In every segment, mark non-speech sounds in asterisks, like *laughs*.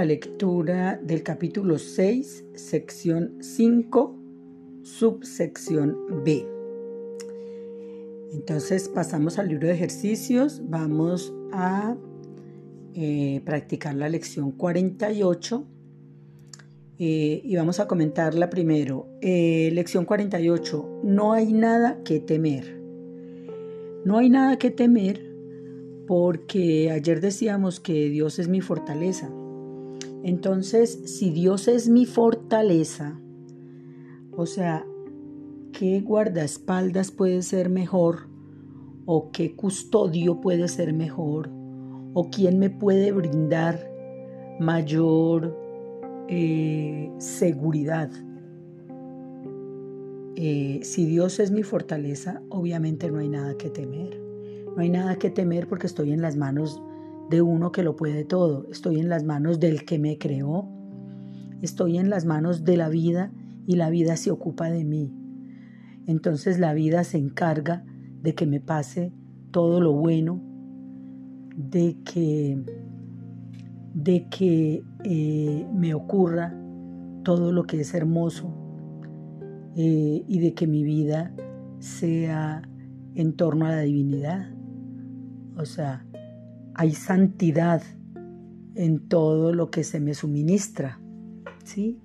La lectura del capítulo 6, sección 5, subsección B. Entonces pasamos al libro de ejercicios, vamos a eh, practicar la lección 48 eh, y vamos a comentarla primero. Eh, lección 48, no hay nada que temer. No hay nada que temer porque ayer decíamos que Dios es mi fortaleza. Entonces, si Dios es mi fortaleza, o sea, ¿qué guardaespaldas puede ser mejor? ¿O qué custodio puede ser mejor? ¿O quién me puede brindar mayor eh, seguridad? Eh, si Dios es mi fortaleza, obviamente no hay nada que temer. No hay nada que temer porque estoy en las manos de uno que lo puede todo. Estoy en las manos del que me creó. Estoy en las manos de la vida y la vida se ocupa de mí. Entonces la vida se encarga de que me pase todo lo bueno, de que, de que eh, me ocurra todo lo que es hermoso eh, y de que mi vida sea en torno a la divinidad. O sea, hay santidad en todo lo que se me suministra. ¿Sí?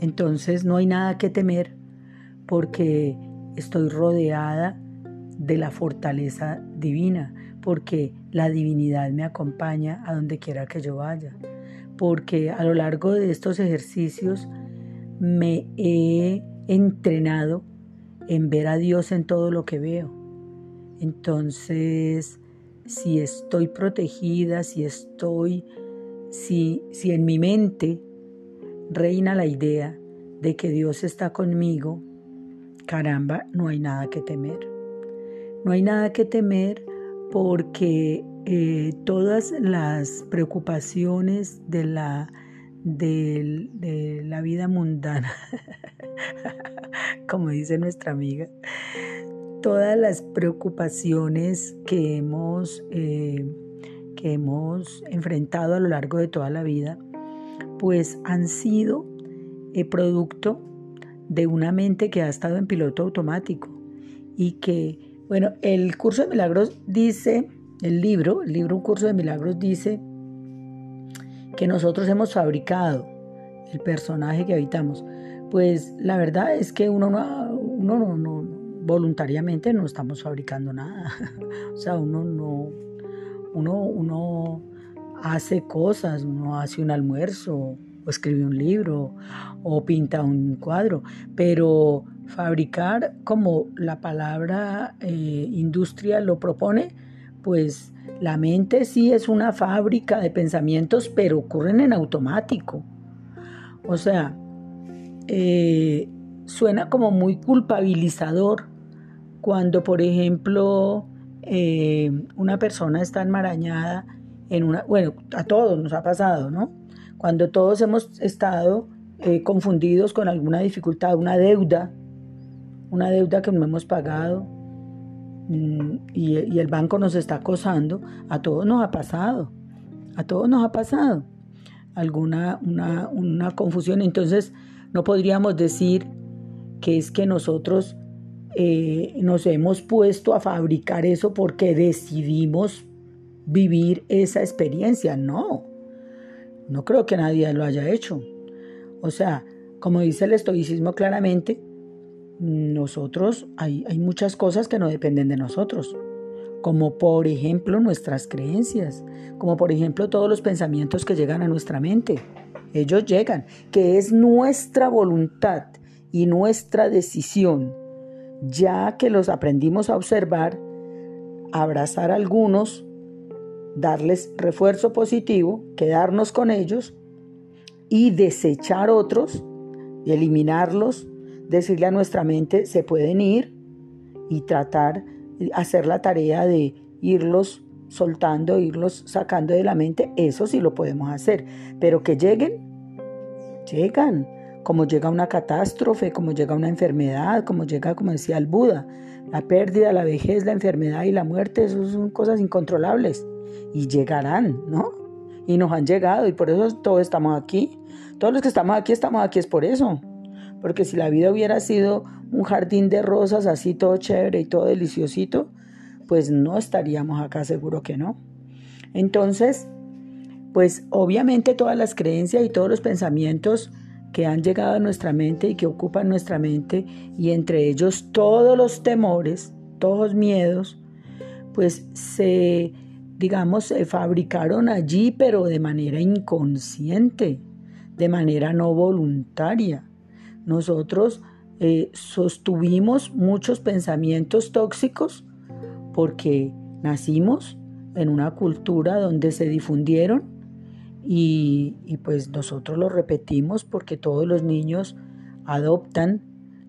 Entonces no hay nada que temer porque estoy rodeada de la fortaleza divina, porque la divinidad me acompaña a donde quiera que yo vaya, porque a lo largo de estos ejercicios me he entrenado en ver a Dios en todo lo que veo. Entonces, si estoy protegida, si estoy, si, si en mi mente reina la idea de que Dios está conmigo, caramba, no hay nada que temer. No hay nada que temer porque eh, todas las preocupaciones de la, de, de la vida mundana, *laughs* como dice nuestra amiga, todas las preocupaciones que hemos, eh, que hemos enfrentado a lo largo de toda la vida, pues han sido el producto de una mente que ha estado en piloto automático y que, bueno, el curso de milagros dice, el libro, el libro Un curso de milagros dice que nosotros hemos fabricado el personaje que habitamos. Pues la verdad es que uno no, uno no, no, voluntariamente no estamos fabricando nada. *laughs* o sea, uno no, uno, uno hace cosas, uno hace un almuerzo, o escribe un libro, o pinta un cuadro, pero fabricar como la palabra eh, industria lo propone, pues la mente sí es una fábrica de pensamientos, pero ocurren en automático. O sea, eh, suena como muy culpabilizador cuando, por ejemplo, eh, una persona está enmarañada en una, bueno, a todos nos ha pasado, ¿no? Cuando todos hemos estado eh, confundidos con alguna dificultad, una deuda, una deuda que no hemos pagado mm, y, y el banco nos está acosando, a todos nos ha pasado, a todos nos ha pasado alguna una, una confusión. Entonces, no podríamos decir que es que nosotros eh, nos hemos puesto a fabricar eso porque decidimos vivir esa experiencia. No, no creo que nadie lo haya hecho. O sea, como dice el estoicismo claramente, nosotros hay, hay muchas cosas que no dependen de nosotros, como por ejemplo nuestras creencias, como por ejemplo todos los pensamientos que llegan a nuestra mente. Ellos llegan, que es nuestra voluntad y nuestra decisión ya que los aprendimos a observar, abrazar a algunos, darles refuerzo positivo, quedarnos con ellos y desechar otros, eliminarlos, decirle a nuestra mente, se pueden ir y tratar, hacer la tarea de irlos soltando, irlos sacando de la mente, eso sí lo podemos hacer, pero que lleguen, llegan como llega una catástrofe, como llega una enfermedad, como llega, como decía el Buda, la pérdida, la vejez, la enfermedad y la muerte, eso son cosas incontrolables y llegarán, ¿no? y nos han llegado y por eso todos estamos aquí. Todos los que estamos aquí estamos aquí es por eso. Porque si la vida hubiera sido un jardín de rosas así todo chévere y todo deliciosito, pues no estaríamos acá, seguro que no. Entonces, pues obviamente todas las creencias y todos los pensamientos que han llegado a nuestra mente y que ocupan nuestra mente, y entre ellos todos los temores, todos los miedos, pues se, digamos, se fabricaron allí, pero de manera inconsciente, de manera no voluntaria. Nosotros eh, sostuvimos muchos pensamientos tóxicos porque nacimos en una cultura donde se difundieron y, pues nosotros lo repetimos porque todos los niños adoptan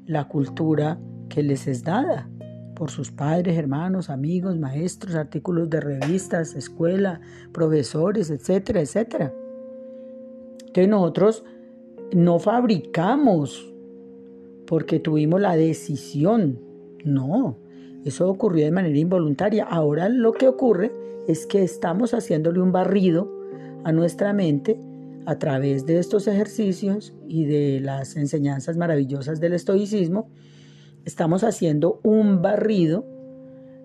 la cultura que les es dada por sus padres, hermanos, amigos, maestros, artículos de revistas, escuela, profesores, etcétera, etcétera. Entonces nosotros no fabricamos porque tuvimos la decisión, no, eso ocurrió de manera involuntaria. Ahora lo que ocurre es que estamos haciéndole un barrido a nuestra mente a través de estos ejercicios y de las enseñanzas maravillosas del estoicismo, estamos haciendo un barrido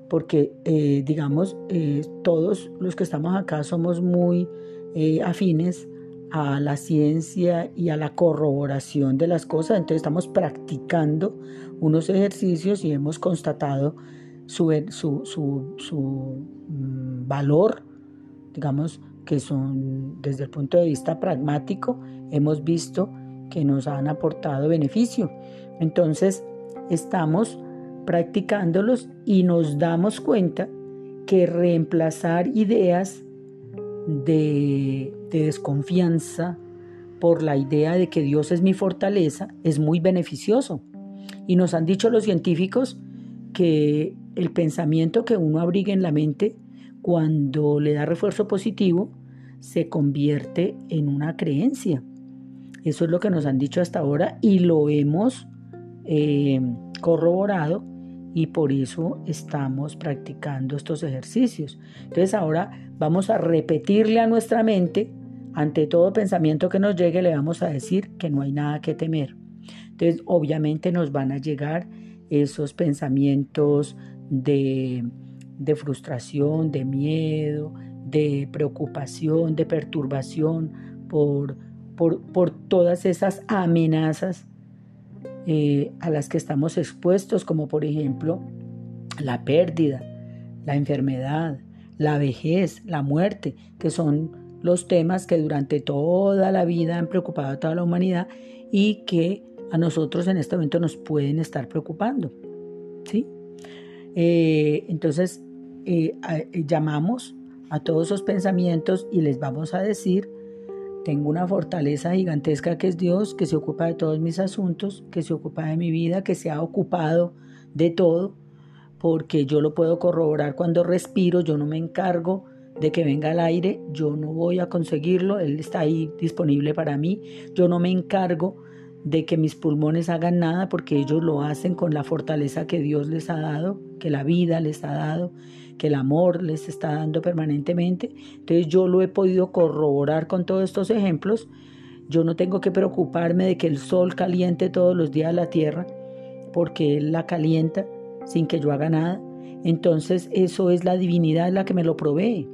porque, eh, digamos, eh, todos los que estamos acá somos muy eh, afines a la ciencia y a la corroboración de las cosas, entonces estamos practicando unos ejercicios y hemos constatado su, su, su, su mm, valor, digamos, que son desde el punto de vista pragmático, hemos visto que nos han aportado beneficio. Entonces, estamos practicándolos y nos damos cuenta que reemplazar ideas de, de, desconfianza por la idea de que Dios es mi fortaleza es muy beneficioso. Y nos han dicho los científicos que el pensamiento que uno abriga en la mente cuando le da refuerzo positivo se convierte en una creencia. Eso es lo que nos han dicho hasta ahora y lo hemos eh, corroborado y por eso estamos practicando estos ejercicios. Entonces ahora vamos a repetirle a nuestra mente, ante todo pensamiento que nos llegue, le vamos a decir que no hay nada que temer. Entonces obviamente nos van a llegar esos pensamientos de, de frustración, de miedo, de preocupación, de perturbación por, por, todas esas amenazas eh, a las que estamos expuestos, como por ejemplo la pérdida, la enfermedad, la vejez, la muerte, que son los temas que durante toda la vida han preocupado a toda la humanidad y que a nosotros en este momento nos pueden estar preocupando. ¿sí? Eh, entonces, eh, llamamos a todos esos pensamientos y les vamos a decir, tengo una fortaleza gigantesca que es Dios, que se ocupa de todos mis asuntos, que se ocupa de mi vida, que se ha ocupado de todo, porque yo lo puedo corroborar cuando respiro, yo no me encargo de que venga el aire, yo no voy a conseguirlo, Él está ahí disponible para mí, yo no me encargo de que mis pulmones hagan nada porque ellos lo hacen con la fortaleza que Dios les ha dado, que la vida les ha dado que el amor les está dando permanentemente. Entonces yo lo he podido corroborar con todos estos ejemplos. Yo no tengo que preocuparme de que el sol caliente todos los días la tierra, porque Él la calienta sin que yo haga nada. Entonces eso es la divinidad la que me lo provee.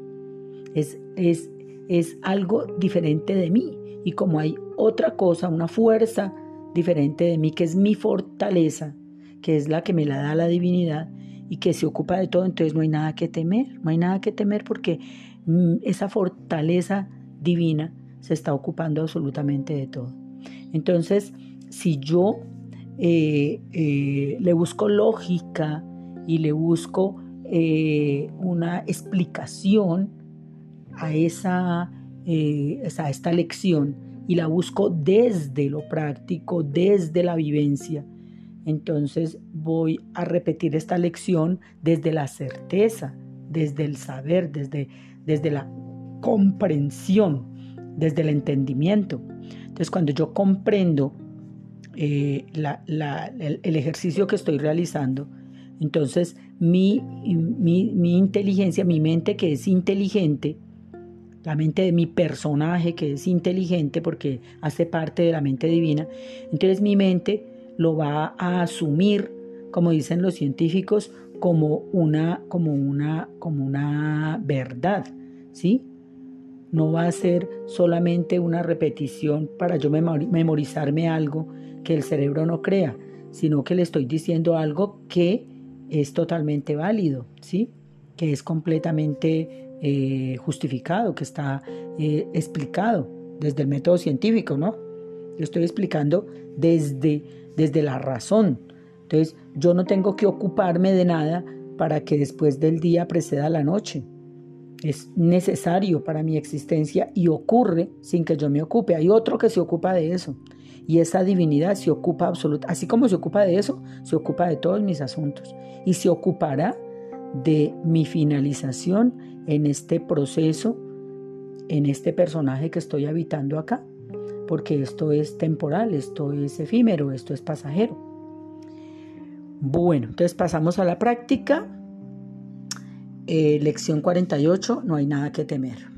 Es, es, es algo diferente de mí. Y como hay otra cosa, una fuerza diferente de mí, que es mi fortaleza, que es la que me la da la divinidad, y que se ocupa de todo, entonces no hay nada que temer, no hay nada que temer porque mm, esa fortaleza divina se está ocupando absolutamente de todo. Entonces, si yo eh, eh, le busco lógica y le busco eh, una explicación a esa, a esta lección y la busco desde lo práctico, desde la vivencia, entonces voy a repetir esta lección desde la certeza, desde el saber, desde, desde la comprensión, desde el entendimiento. Entonces cuando yo comprendo eh, el, ejercicio que estoy realizando, entonces mi, mi, mi inteligencia, mi mente que es inteligente, la mente de mi personaje que es inteligente porque hace parte de la mente divina, entonces mi mente lo va a asumir, como dicen los científicos, como una, como una, como una verdad, ¿sí? No va a ser solamente una repetición para yo memorizarme algo que el cerebro no crea, sino que le estoy diciendo algo que es totalmente válido, ¿sí? Que es completamente eh, justificado, que está eh, explicado desde el método científico, ¿no? Yo estoy explicando desde, desde la razón. Entonces, yo no tengo que ocuparme de nada para que después del día preceda la noche. Es necesario para mi existencia y ocurre sin que yo me ocupe. Hay otro que se ocupa de eso. Y esa divinidad se ocupa absolutamente, así como se ocupa de eso, se ocupa de todos mis asuntos. Y se ocupará de mi finalización en este proceso, en este personaje que estoy habitando acá. Porque esto es temporal, esto es efímero, esto es pasajero. Bueno, entonces pasamos a la práctica. Eh, lección 48, no hay nada que temer.